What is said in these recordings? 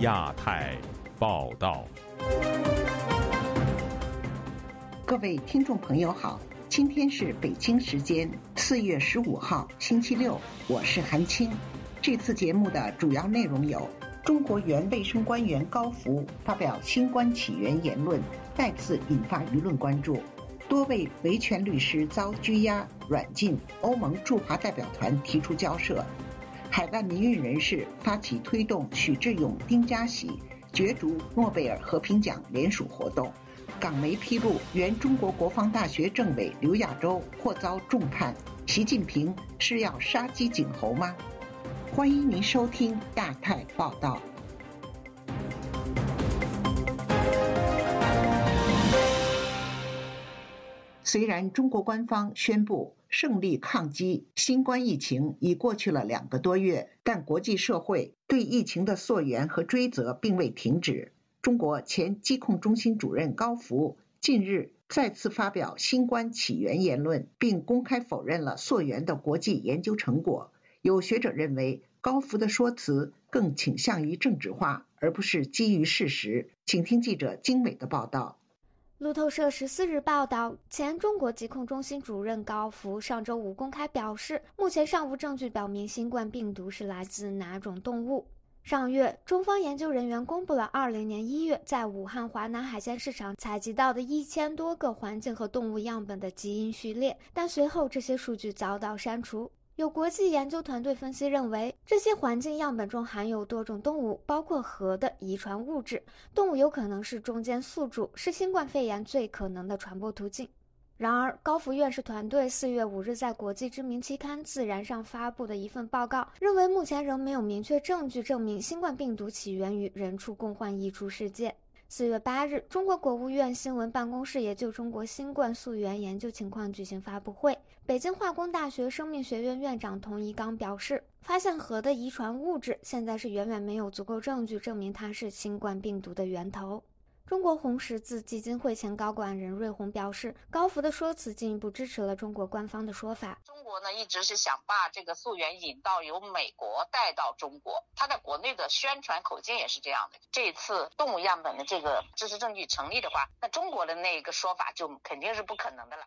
亚太报道。各位听众朋友好，今天是北京时间四月十五号星期六，我是韩青。这次节目的主要内容有：中国原卫生官员高福发表新冠起源言论，再次引发舆论关注；多位维权律师遭拘押软禁；欧盟驻华代表团提出交涉；海外民运人士发起推动许志勇、丁家喜角逐诺贝尔和平奖联署活动。港媒披露，原中国国防大学政委刘亚洲或遭重判。习近平是要杀鸡儆猴吗？欢迎您收听亚太报道。虽然中国官方宣布胜利抗击新冠疫情已过去了两个多月，但国际社会对疫情的溯源和追责并未停止。中国前疾控中心主任高福近日再次发表新冠起源言论，并公开否认了溯源的国际研究成果。有学者认为，高福的说辞更倾向于政治化，而不是基于事实。请听记者精美的报道。路透社十四日报道，前中国疾控中心主任高福上周五公开表示，目前尚无证据表明新冠病毒是来自哪种动物。上月，中方研究人员公布了二零年一月在武汉华南海鲜市场采集到的一千多个环境和动物样本的基因序列，但随后这些数据遭到删除。有国际研究团队分析认为，这些环境样本中含有多种动物，包括核的遗传物质，动物有可能是中间宿主，是新冠肺炎最可能的传播途径。然而，高福院士团队四月五日在国际知名期刊《自然》上发布的一份报告认为，目前仍没有明确证据证明新冠病毒起源于人畜共患异株事件。四月八日，中国国务院新闻办公室也就中国新冠溯源研究情况举行发布会。北京化工大学生命学院院长童一刚表示，发现核的遗传物质现在是远远没有足够证据证明它是新冠病毒的源头。中国红十字基金会前高管任瑞红表示，高福的说辞进一步支持了中国官方的说法。中国呢一直是想把这个溯源引到由美国带到中国，他在国内的宣传口径也是这样的。这次动物样本的这个支持证据成立的话，那中国的那个说法就肯定是不可能的了。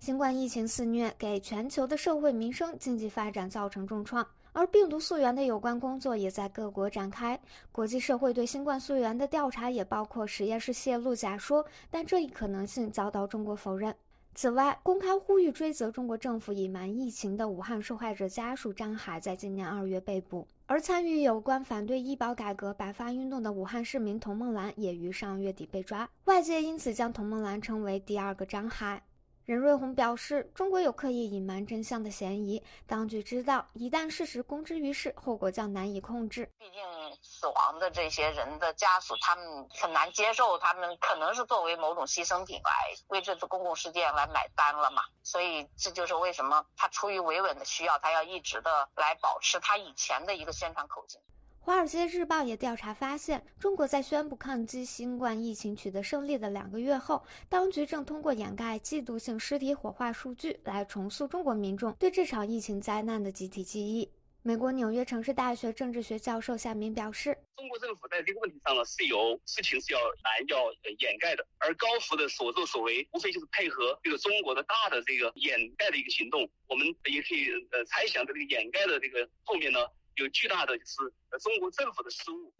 新冠疫情肆虐，给全球的社会民生、经济发展造成重创。而病毒溯源的有关工作也在各国展开，国际社会对新冠溯源的调查也包括实验室泄露假说，但这一可能性遭到中国否认。此外，公开呼吁追责中国政府隐瞒疫情的武汉受害者家属张海在今年二月被捕，而参与有关反对医保改革白发运动的武汉市民童梦兰也于上月底被抓，外界因此将童梦兰称为第二个张海。任瑞红表示，中国有刻意隐瞒真相的嫌疑。当局知道，一旦事实公之于世，后果将难以控制。毕竟，死亡的这些人的家属，他们很难接受，他们可能是作为某种牺牲品来为这次公共事件来买单了嘛。所以，这就是为什么他出于维稳的需要，他要一直的来保持他以前的一个宣传口径。《华尔街日报》也调查发现，中国在宣布抗击新冠疫情取得胜利的两个月后，当局正通过掩盖季度性尸体火化数据来重塑中国民众对这场疫情灾难的集体记忆。美国纽约城市大学政治学教授夏明表示：“中国政府在这个问题上呢，是有事情是要瞒、要掩盖的，而高福的所作所为，无非就是配合这个中国的大的这个掩盖的一个行动。我们也可以呃猜想，这个掩盖的这个后面呢。”有巨大的是中国政府的失误。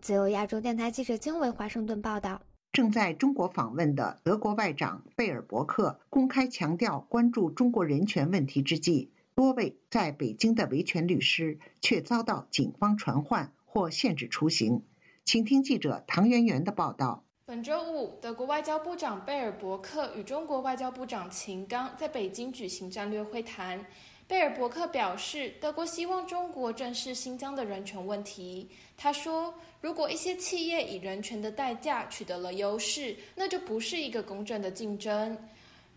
自由亚洲电台记者经纬华盛顿报道：正在中国访问的德国外长贝尔伯克公开强调关注中国人权问题之际，多位在北京的维权律师却遭到警方传唤或限制出行。请听记者唐媛媛的报道。本周五，德国外交部长贝尔伯克与中国外交部长秦刚在北京举行战略会谈。贝尔伯克表示，德国希望中国正视新疆的人权问题。他说：“如果一些企业以人权的代价取得了优势，那就不是一个公正的竞争。”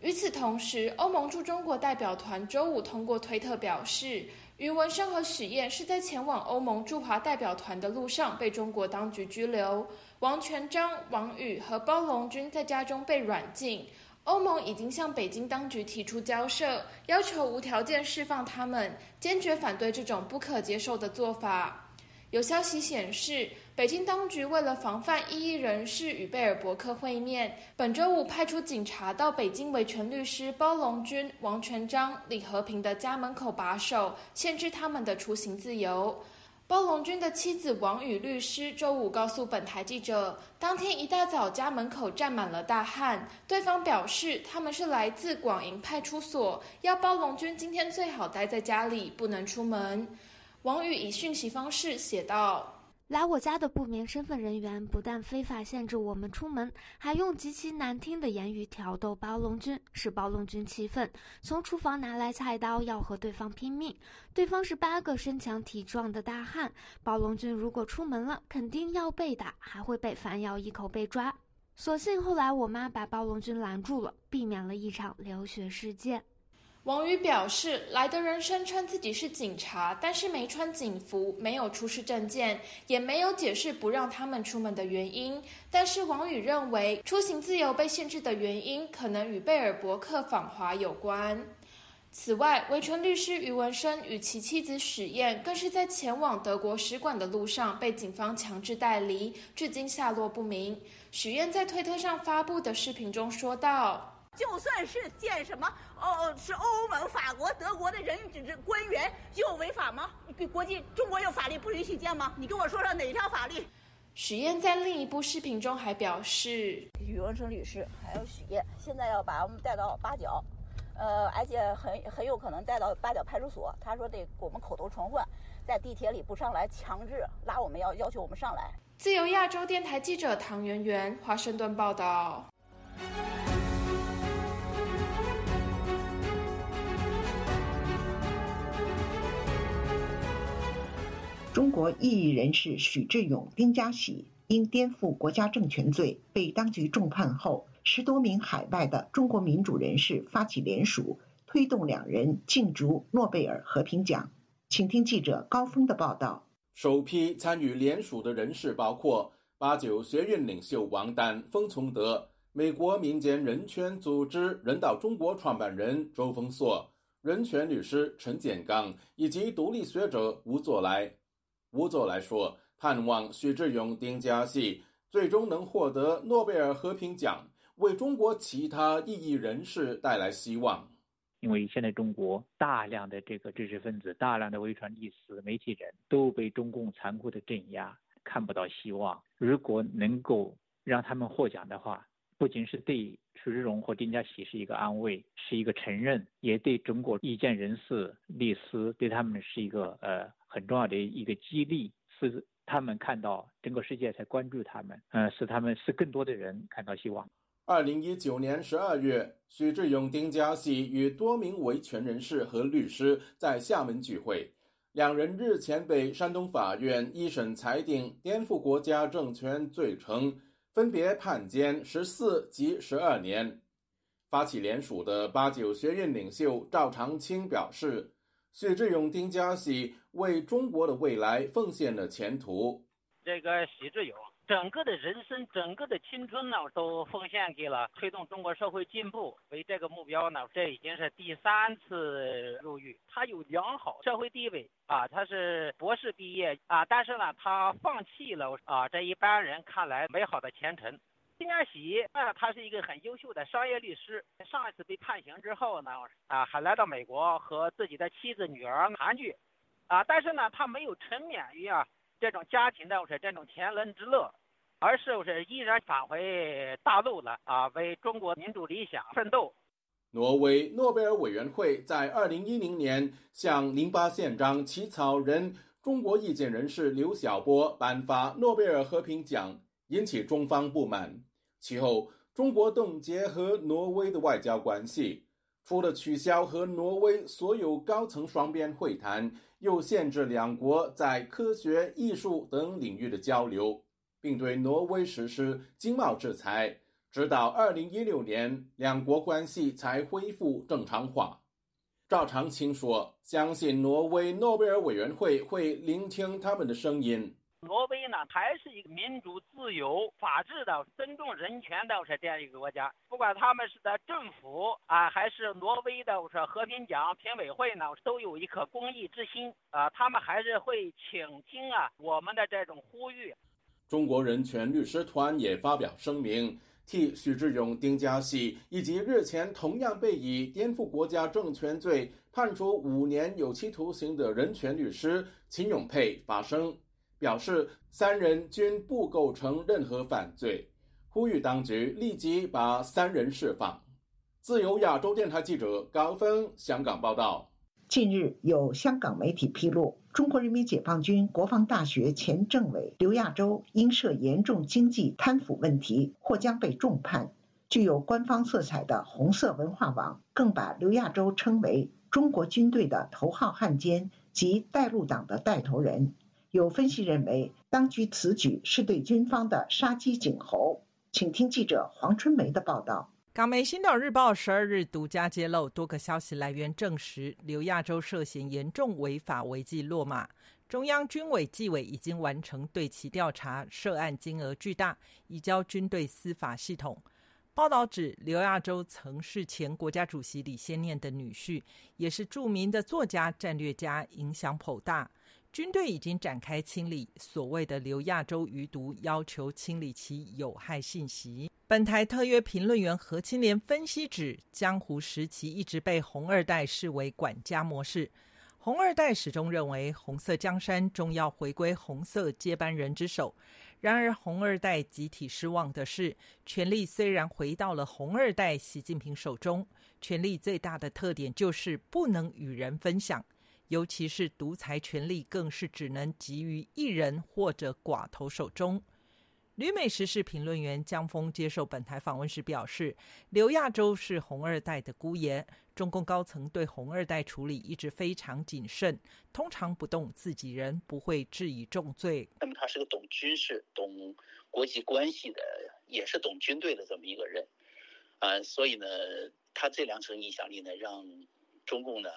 与此同时，欧盟驻中国代表团周五通过推特表示，余文生和许燕是在前往欧盟驻华代表团的路上被中国当局拘留，王全章、王宇和包龙军在家中被软禁。欧盟已经向北京当局提出交涉，要求无条件释放他们，坚决反对这种不可接受的做法。有消息显示，北京当局为了防范异议人士与贝尔伯克会面，本周五派出警察到北京维权律师包龙军、王全章、李和平的家门口把守，限制他们的出行自由。包龙军的妻子王宇律师周五告诉本台记者，当天一大早家门口站满了大汉，对方表示他们是来自广营派出所，要包龙军今天最好待在家里，不能出门。王宇以讯息方式写道：“来我家的不明身份人员不但非法限制我们出门，还用极其难听的言语挑逗包龙军，使包龙军气愤，从厨房拿来菜刀要和对方拼命。对方是八个身强体壮的大汉，包龙军如果出门了，肯定要被打，还会被反咬一口被抓。所幸后来我妈把包龙军拦住了，避免了一场流血事件。”王宇表示，来的人声称自己是警察，但是没穿警服，没有出示证件，也没有解释不让他们出门的原因。但是王宇认为，出行自由被限制的原因可能与贝尔伯克访华有关。此外，维权律师余文生与其妻子许燕更是在前往德国使馆的路上被警方强制带离，至今下落不明。许燕在推特上发布的视频中说道。就算是见什么哦，是欧盟、法国、德国的人这官员就违法吗？国际中国有法律不允许见吗？你跟我说说哪条法律？许燕在另一部视频中还表示，宇文成律师还有许燕现在要把我们带到八角，呃，而且很很有可能带到八角派出所。他说得我们口头传唤，在地铁里不上来，强制拉我们要要求我们上来。自由亚洲电台记者唐媛媛，华盛顿报道。中国异议人士许志勇、丁家喜因颠覆国家政权罪被当局重判后，十多名海外的中国民主人士发起联署，推动两人竞逐诺贝尔和平奖。请听记者高峰的报道。首批参与联署的人士包括八九学院领袖王丹、封从德、美国民间人权组织人道中国创办人周峰硕、人权律师陈建刚以及独立学者吴作来。吴作来说：“盼望许志勇、丁家喜最终能获得诺贝尔和平奖，为中国其他异议人士带来希望。因为现在中国大量的这个知识分子、大量的维权律师、媒体人都被中共残酷的镇压，看不到希望。如果能够让他们获奖的话，不仅是对许志荣和丁家喜是一个安慰，是一个承认，也对中国意见人士、律师对他们是一个呃。”很重要的一个激励是他们看到整个世界在关注他们，嗯，使他们使更多的人看到希望。二零一九年十二月，许志勇、丁家喜与多名维权人士和律师在厦门聚会，两人日前被山东法院一审裁定颠覆国家政权罪成，分别判监十四及十二年。发起联署的八九学院领袖赵长青表示。许志勇、丁家喜为中国的未来奉献了前途。这个许志勇，整个的人生、整个的青春呢，都奉献给了推动中国社会进步。为这个目标呢，这已经是第三次入狱。他有良好社会地位啊，他是博士毕业啊，但是呢，他放弃了啊，这一般人看来美好的前程。丁家喜啊，他是一个很优秀的商业律师。上一次被判刑之后呢，啊，还来到美国和自己的妻子、女儿团聚，啊，但是呢，他没有沉湎于啊这种家庭的是这种天伦之乐，而是我是依然返回大陆了啊，为中国民主理想奋斗。挪威诺贝尔委员会在二零一零年向零八宪章起草人、中国意见人士刘晓波颁发诺贝尔和平奖。引起中方不满。其后，中国冻结和挪威的外交关系，除了取消和挪威所有高层双边会谈，又限制两国在科学、艺术等领域的交流，并对挪威实施经贸制裁。直到二零一六年，两国关系才恢复正常化。赵长青说：“相信挪威诺贝尔委员会会聆听他们的声音。”挪威呢还是一个民主、自由、法治的、尊重人权的是这样一个国家。不管他们是在政府啊，还是挪威的我说和平奖评委会呢，都有一颗公益之心啊，他们还是会倾听啊我们的这种呼吁。中国人权律师团也发表声明。替许志勇、丁家喜以及日前同样被以颠覆国家政权罪判处五年有期徒刑的人权律师秦永佩发声，表示三人均不构成任何犯罪，呼吁当局立即把三人释放。自由亚洲电台记者高峰香港报道。近日，有香港媒体披露，中国人民解放军国防大学前政委刘亚洲因涉严重经济贪腐问题，或将被重判。具有官方色彩的红色文化网更把刘亚洲称为中国军队的头号汉奸及带路党的带头人。有分析认为，当局此举是对军方的杀鸡儆猴。请听记者黄春梅的报道。港媒《星岛日报》十二日独家揭露，多个消息来源证实，刘亚洲涉嫌严重违法违纪落马。中央军委纪委已经完成对其调查，涉案金额巨大，移交军队司法系统。报道指，刘亚洲曾是前国家主席李先念的女婿，也是著名的作家、战略家，影响颇大。军队已经展开清理所谓的“刘亚洲余毒”，要求清理其有害信息。本台特约评论员何清莲分析指，江湖时期一直被红二代视为管家模式，红二代始终认为红色江山终要回归红色接班人之手。然而，红二代集体失望的是，权力虽然回到了红二代习近平手中，权力最大的特点就是不能与人分享，尤其是独裁权力，更是只能集于一人或者寡头手中。旅美时事评论员江峰接受本台访问时表示：“刘亚洲是红二代的姑爷，中共高层对红二代处理一直非常谨慎，通常不动自己人，不会治以重罪。那么他是个懂军事、懂国际关系的，也是懂军队的这么一个人，啊，所以呢，他这两层影响力呢，让中共呢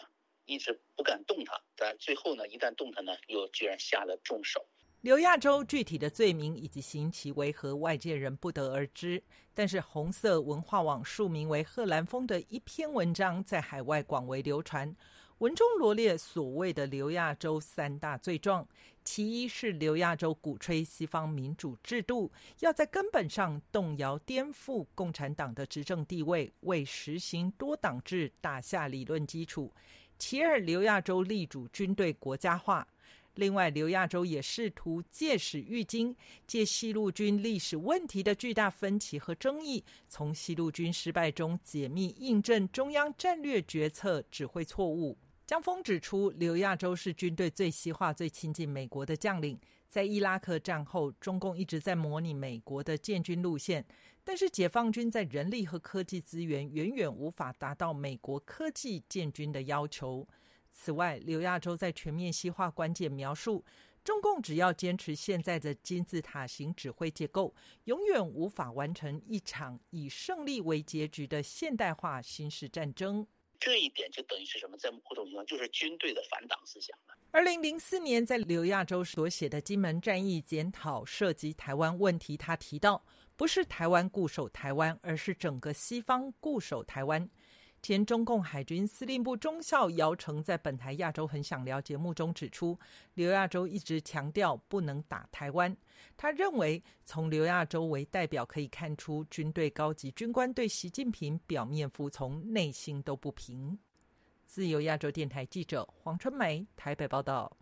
一直不敢动他，但最后呢，一旦动他呢，又居然下了重手。”刘亚洲具体的罪名以及刑期为何，外界人不得而知。但是红色文化网署名为“贺兰峰”的一篇文章在海外广为流传，文中罗列所谓的刘亚洲三大罪状：其一是刘亚洲鼓吹西方民主制度，要在根本上动摇、颠覆共产党的执政地位，为实行多党制打下理论基础；其二，刘亚洲力主军队国家化。另外，刘亚洲也试图借史喻今，借西路军历史问题的巨大分歧和争议，从西路军失败中解密印证中央战略决策指挥错误。江峰指出，刘亚洲是军队最西化、最亲近美国的将领。在伊拉克战后，中共一直在模拟美国的建军路线，但是解放军在人力和科技资源远远无法达到美国科技建军的要求。此外，刘亚洲在全面西化关键描述，中共只要坚持现在的金字塔型指挥结构，永远无法完成一场以胜利为结局的现代化新式战争。这一点就等于是什么？在某种情况，就是军队的反党思想了。二零零四年，在刘亚洲所写的《金门战役检讨》涉及台湾问题，他提到，不是台湾固守台湾，而是整个西方固守台湾。前中共海军司令部中校姚成在本台《亚洲很想聊》节目中指出，刘亚洲一直强调不能打台湾。他认为，从刘亚洲为代表可以看出，军队高级军官对习近平表面服从，内心都不平。自由亚洲电台记者黄春梅台北报道。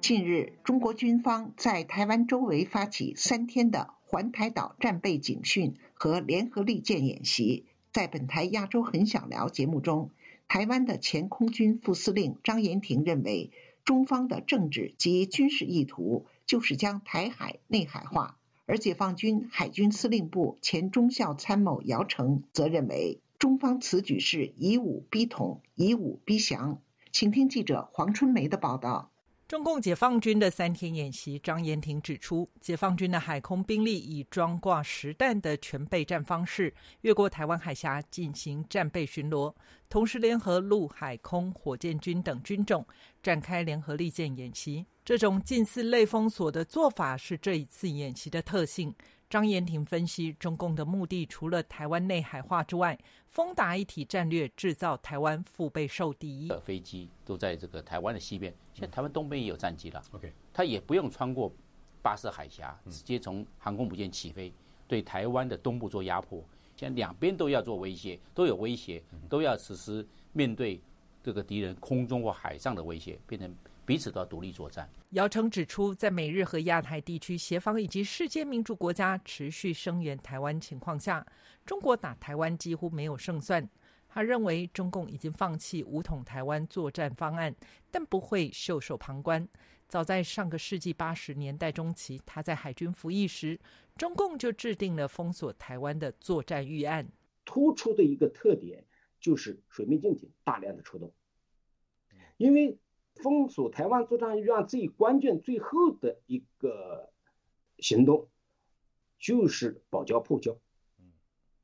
近日，中国军方在台湾周围发起三天的环台岛战备警训和联合利剑演习。在本台《亚洲很想聊》节目中，台湾的前空军副司令张延廷认为，中方的政治及军事意图就是将台海内海化；而解放军海军司令部前中校参谋姚成则认为，中方此举是以武逼统、以武逼降。请听记者黄春梅的报道。中共解放军的三天演习，张延廷指出，解放军的海空兵力以装挂实弹的全备战方式，越过台湾海峡进行战备巡逻，同时联合陆海空火箭军等军种展开联合利剑演习。这种近似类封锁的做法是这一次演习的特性。张延廷分析，中共的目的除了台湾内海化之外，丰达一体战略制造台湾腹背受敌。飞机都在这个台湾的西边，现在台湾东边也有战机了。OK，他也不用穿过巴士海峡，直接从航空母舰起飞，对台湾的东部做压迫。现在两边都要做威胁，都有威胁，都要实施面对这个敌人空中或海上的威胁，变成。彼此都要独立作战。姚成指出，在美日和亚太地区协防以及世界民主国家持续声援台湾情况下，中国打台湾几乎没有胜算。他认为，中共已经放弃武统台湾作战方案，但不会袖手旁观。早在上个世纪八十年代中期，他在海军服役时，中共就制定了封锁台湾的作战预案。突出的一个特点就是水面舰艇大量的出动，因为。封锁台湾作战预案最关键、最后的一个行动，就是保交破交，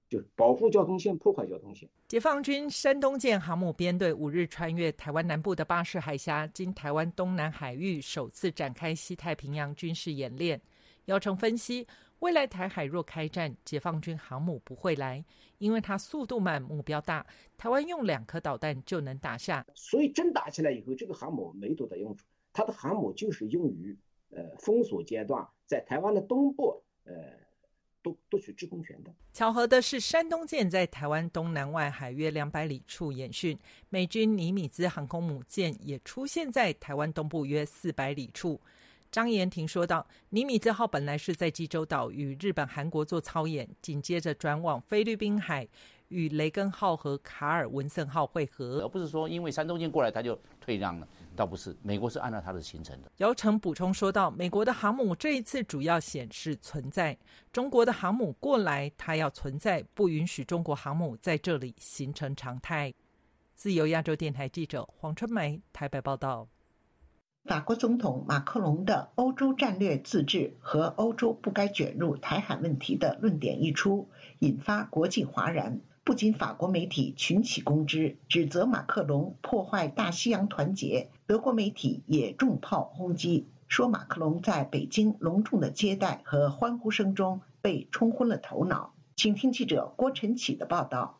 就是保护交通线、破坏交通线。解放军山东舰航母编队五日穿越台湾南部的巴士海峡，经台湾东南海域首次展开西太平洋军事演练。姚成分析。未来台海若开战，解放军航母不会来，因为它速度慢、目标大，台湾用两颗导弹就能打下。所以真打起来以后，这个航母没多大用处，它的航母就是用于呃封锁阶段，在台湾的东部呃夺夺取制空权的。巧合的是，山东舰在台湾东南外海约两百里处演训，美军尼米兹航空母舰也出现在台湾东部约四百里处。张延廷说道：“尼米兹号本来是在济州岛与日本、韩国做操演，紧接着转往菲律宾海与雷根号和卡尔文森号会合，而不是说因为山东舰过来他就退让了。倒不是，美国是按照他的行程的。”姚晨补充说道：“美国的航母这一次主要显示存在，中国的航母过来，它要存在，不允许中国航母在这里形成常态。”自由亚洲电台记者黄春梅台北报道。法国总统马克龙的“欧洲战略自治”和“欧洲不该卷入台海问题”的论点一出，引发国际哗然。不仅法国媒体群起攻之，指责马克龙破坏大西洋团结；德国媒体也重炮轰击，说马克龙在北京隆重的接待和欢呼声中被冲昏了头脑。请听记者郭晨启的报道。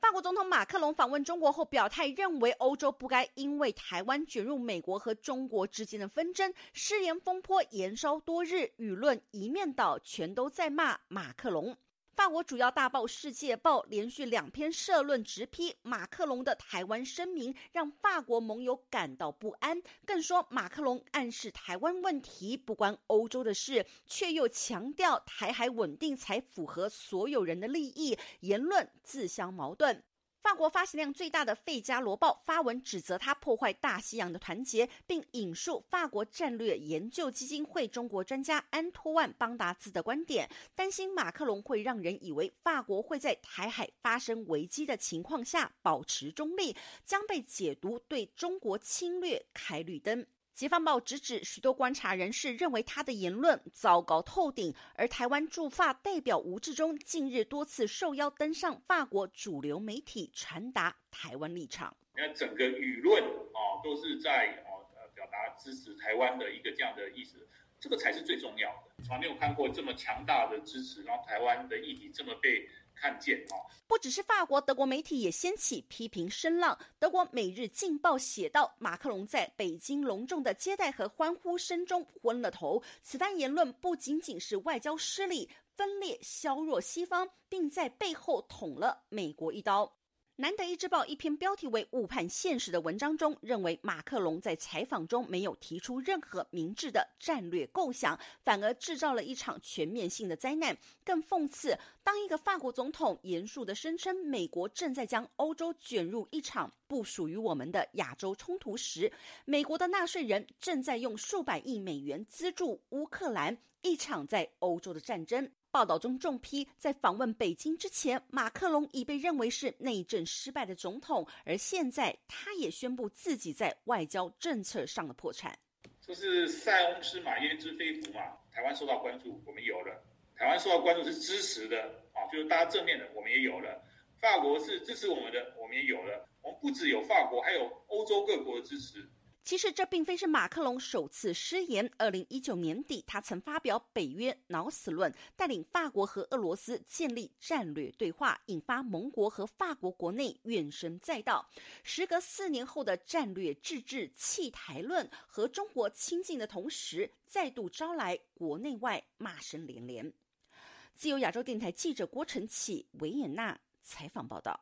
法国总统马克龙访问中国后表态，认为欧洲不该因为台湾卷入美国和中国之间的纷争，失言风波延烧多日，舆论一面倒，全都在骂马克龙。法国主要大报《世界报》连续两篇社论直批马克龙的台湾声明，让法国盟友感到不安，更说马克龙暗示台湾问题不关欧洲的事，却又强调台海稳定才符合所有人的利益，言论自相矛盾。法国发行量最大的《费加罗报》发文指责他破坏大西洋的团结，并引述法国战略研究基金会中国专家安托万·邦达兹的观点，担心马克龙会让人以为法国会在台海发生危机的情况下保持中立，将被解读对中国侵略开绿灯。《解放报》直指许多观察人士认为他的言论糟糕透顶，而台湾驻法代表吴志忠近日多次受邀登上法国主流媒体，传达台湾立场。那整个舆论啊，都是在啊呃表达支持台湾的一个这样的意思，这个才是最重要的。从来没有看过这么强大的支持，然后台湾的议题这么被。看见啊！不只是法国，德国媒体也掀起批评声浪。德国《每日镜报》写道：“马克龙在北京隆重的接待和欢呼声中昏了头。此番言论不仅仅是外交失利，分裂削弱西方，并在背后捅了美国一刀。”难得一知报一篇标题为“误判现实”的文章中，认为马克龙在采访中没有提出任何明智的战略构想，反而制造了一场全面性的灾难。更讽刺，当一个法国总统严肃地声称美国正在将欧洲卷入一场不属于我们的亚洲冲突时，美国的纳税人正在用数百亿美元资助乌克兰一场在欧洲的战争。报道中重批，在访问北京之前，马克龙已被认为是内政失败的总统，而现在他也宣布自己在外交政策上的破产。就是塞翁失马焉知非福嘛。台湾受到关注，我们有了；台湾受到关注是支持的啊，就是大家正面的，我们也有了。法国是支持我们的，我们也有了。我们不只有法国，还有欧洲各国的支持。其实这并非是马克龙首次失言。二零一九年底，他曾发表《北约脑死论》，带领法国和俄罗斯建立战略对话，引发盟国和法国国内怨声载道。时隔四年后的战略自治弃台论和中国亲近的同时，再度招来国内外骂声连连。自由亚洲电台记者郭晨启维也纳采访报道。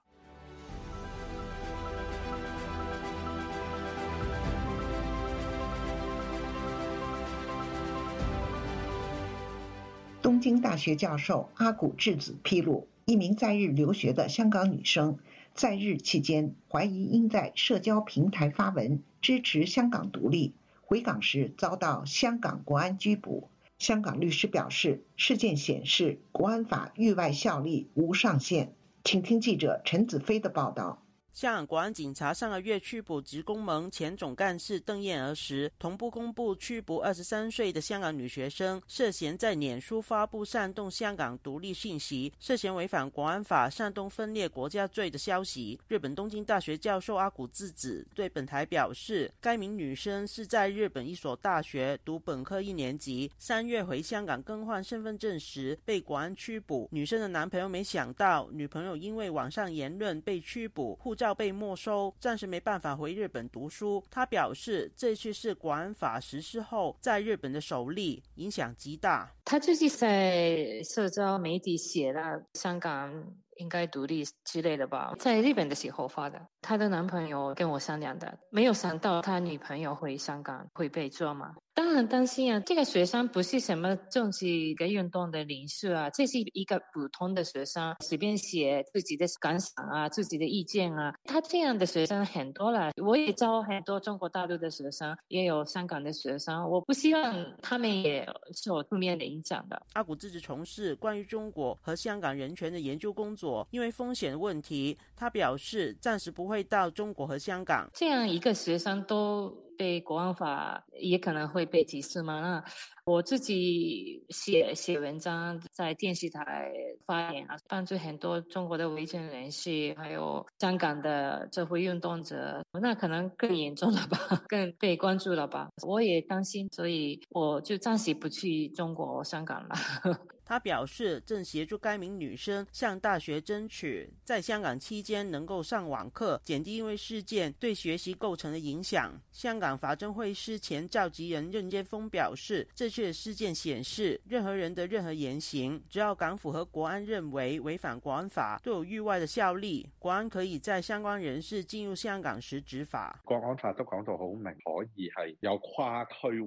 东京大学教授阿古智子披露，一名在日留学的香港女生，在日期间怀疑因在社交平台发文支持香港独立，回港时遭到香港国安拘捕。香港律师表示，事件显示国安法域外效力无上限。请听记者陈子飞的报道。香港国安警察上个月拘捕职工盟前总干事邓燕儿时，同步公布拘捕二十三岁的香港女学生，涉嫌在脸书发布煽动香港独立信息，涉嫌违反国安法煽动分裂国家罪的消息。日本东京大学教授阿古智子对本台表示，该名女生是在日本一所大学读本科一年级，三月回香港更换身份证时被国安拘捕。女生的男朋友没想到，女朋友因为网上言论被拘捕，护照。被没收，暂时没办法回日本读书。他表示，这次是国安法实施后在日本的首例，影响极大。他就是在社交媒体写了香港应该独立之类的吧，在日本的时候发的。她的男朋友跟我商量的，没有想到他女朋友回香港会被抓嘛。当然担心啊！这个学生不是什么政治的运动的领袖啊，这是一个普通的学生，随便写自己的感想啊，自己的意见啊。他这样的学生很多了，我也招很多中国大陆的学生，也有香港的学生。我不希望他们也受负面的影响的。阿古自己从事关于中国和香港人权的研究工作，因为风险问题，他表示暂时不会到中国和香港。这样一个学生都。被国安法也可能会被歧视吗？那我自己写写文章，在电视台发言啊，帮助很多中国的维权人士，还有香港的社会运动者，那可能更严重了吧，更被关注了吧？我也担心，所以我就暂时不去中国、香港了。他表示，正协助该名女生向大学争取在香港期间能够上网课，减低因为事件对学习构成的影响。香港法政会师前召集人任建峰表示，这次事件显示，任何人的任何言行，只要港府和国安认为违反国安法，都有域外的效力，国安可以在相关人士进入香港时执法。国安法都讲到好明，可以系有跨区域。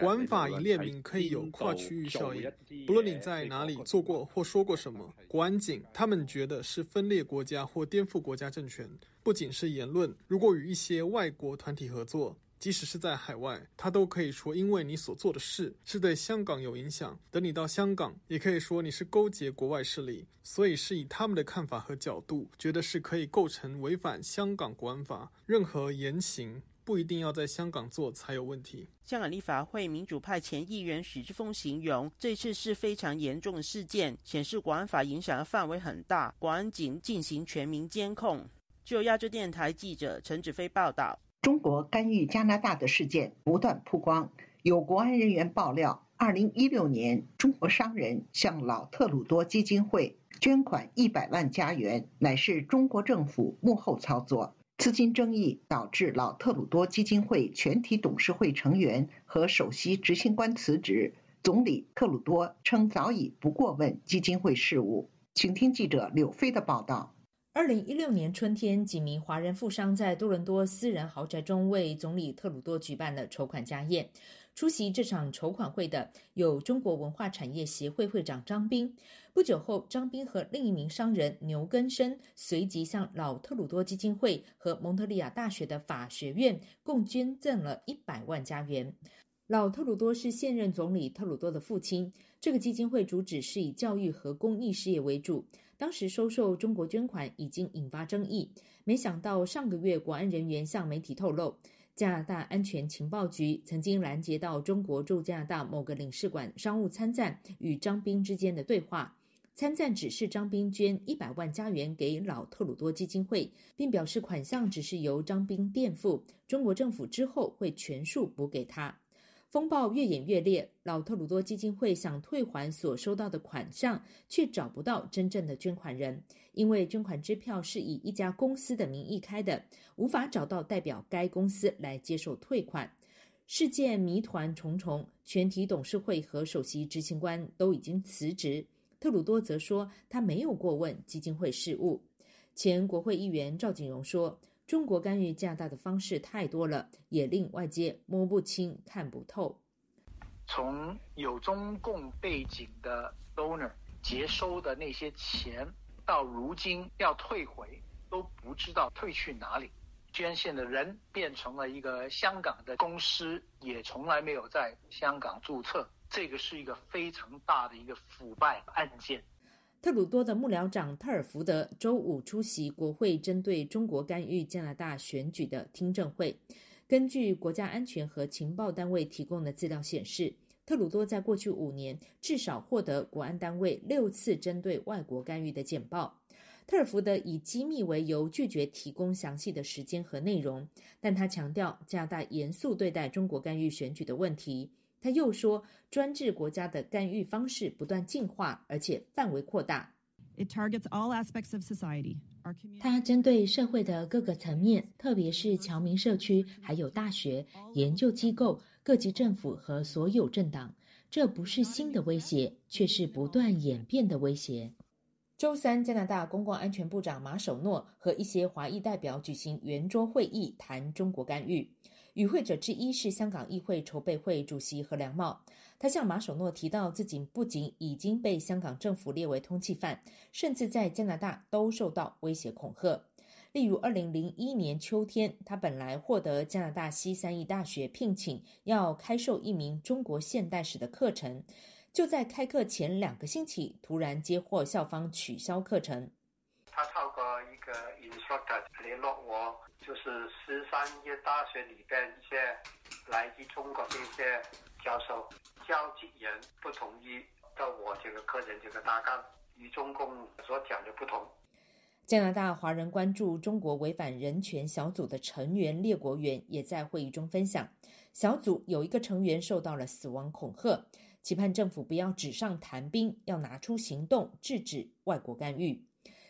国安法已列明可以有跨区域效应，不论你在哪里做过或说过什么，国安警他们觉得是分裂国家或颠覆国家政权。不仅是言论，如果与一些外国团体合作，即使是在海外，他都可以说因为你所做的事是对香港有影响。等你到香港，也可以说你是勾结国外势力。所以是以他们的看法和角度，觉得是可以构成违反香港国安法任何言行。不一定要在香港做才有问题。香港立法会民主派前议员许志峰形容，这次是非常严重的事件，显示国安法影响的范围很大，国安警进行全民监控。就亚洲电台记者陈子飞报道，中国干预加拿大的事件不断曝光，有国安人员爆料，二零一六年中国商人向老特鲁多基金会捐款一百万加元，乃是中国政府幕后操作。资金争议导致老特鲁多基金会全体董事会成员和首席执行官辞职。总理特鲁多称早已不过问基金会事务。请听记者柳飞的报道。二零一六年春天，几名华人富商在多伦多私人豪宅中为总理特鲁多举办了筹款家宴。出席这场筹款会的有中国文化产业协会会长张斌。不久后，张斌和另一名商人牛根生随即向老特鲁多基金会和蒙特利尔大学的法学院共捐赠了一百万加元。老特鲁多是现任总理特鲁多的父亲。这个基金会主旨是以教育和公益事业为主。当时收受中国捐款已经引发争议。没想到上个月，国安人员向媒体透露。加拿大安全情报局曾经拦截到中国驻加拿大某个领事馆商务参赞与张斌之间的对话。参赞指示张斌捐一百万加元给老特鲁多基金会，并表示款项只是由张斌垫付，中国政府之后会全数补给他。风暴越演越烈，老特鲁多基金会想退还所收到的款项，却找不到真正的捐款人，因为捐款支票是以一家公司的名义开的，无法找到代表该公司来接受退款。事件谜团重重，全体董事会和首席执行官都已经辞职。特鲁多则说，他没有过问基金会事务。前国会议员赵景荣说：“中国干预加大的方式太多了，也令外界摸不清、看不透。从有中共背景的 donor 接收的那些钱，到如今要退回，都不知道退去哪里。捐献的人变成了一个香港的公司，也从来没有在香港注册。”这个是一个非常大的一个腐败案件。特鲁多的幕僚长特尔福德周五出席国会针对中国干预加拿大选举的听证会。根据国家安全和情报单位提供的资料显示，特鲁多在过去五年至少获得国安单位六次针对外国干预的简报。特尔福德以机密为由拒绝提供详细的时间和内容，但他强调加拿大严肃对待中国干预选举的问题。他又说，专制国家的干预方式不断进化，而且范围扩大。It targets all aspects of society. 它针对社会的各个层面，特别是侨民社区、还有大学、研究机构、各级政府和所有政党。这不是新的威胁，却是不断演变的威胁。周三，加拿大公共安全部长马首诺和一些华裔代表举行圆桌会议，谈中国干预。与会者之一是香港议会筹备会主席何良茂，他向马首诺提到，自己不仅已经被香港政府列为通缉犯，甚至在加拿大都受到威胁恐吓。例如，二零零一年秋天，他本来获得加拿大西三一大学聘请，要开授一名中国现代史的课程，就在开课前两个星期，突然接获校方取消课程。他透过一个 instructor 联络我。就是十三届大学里边一些来自中国的一些教授、教职员不同意到我这个课程这个大纲与中共所讲的不同。加拿大华人关注中国违反人权小组的成员列国员也在会议中分享，小组有一个成员受到了死亡恐吓，期盼政府不要纸上谈兵，要拿出行动制止外国干预。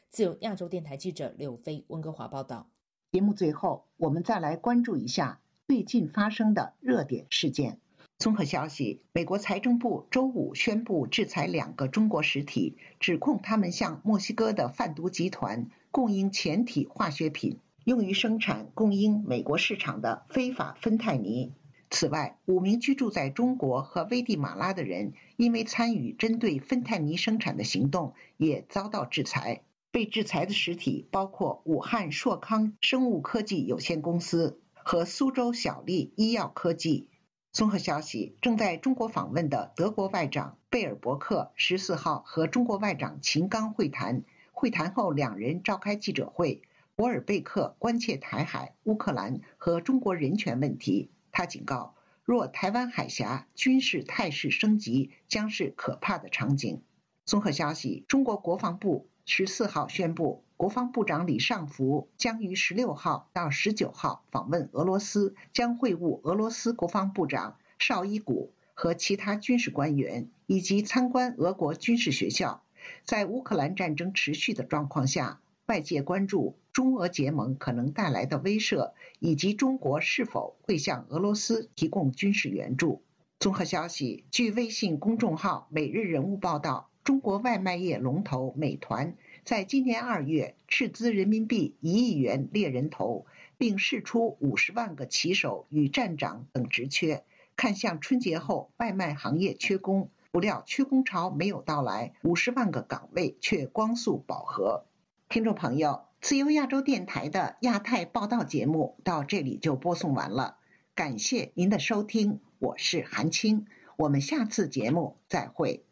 自由亚洲电台记者柳飞温哥华报道。节目最后，我们再来关注一下最近发生的热点事件。综合消息：美国财政部周五宣布制裁两个中国实体，指控他们向墨西哥的贩毒集团供应前体化学品，用于生产供应美国市场的非法芬太尼。此外，五名居住在中国和危地马拉的人，因为参与针对芬太尼生产的行动，也遭到制裁。被制裁的实体包括武汉硕康生物科技有限公司和苏州小丽医药科技。综合消息：正在中国访问的德国外长贝尔伯克十四号和中国外长秦刚会谈，会谈后两人召开记者会。博尔贝克关切台海、乌克兰和中国人权问题。他警告，若台湾海峡军事态势升级，将是可怕的场景。综合消息：中国国防部。十四号宣布，国防部长李尚福将于十六号到十九号访问俄罗斯，将会晤俄罗斯国防部长绍伊古和其他军事官员，以及参观俄国军事学校。在乌克兰战争持续的状况下，外界关注中俄结盟可能带来的威慑，以及中国是否会向俄罗斯提供军事援助。综合消息，据微信公众号《每日人物》报道。中国外卖业龙头美团在今年二月斥资人民币一亿元猎人头，并试出五十万个骑手与站长等职缺，看向春节后外卖行业缺工。不料缺工潮没有到来，五十万个岗位却光速饱和。听众朋友，自由亚洲电台的亚太报道节目到这里就播送完了，感谢您的收听，我是韩青，我们下次节目再会。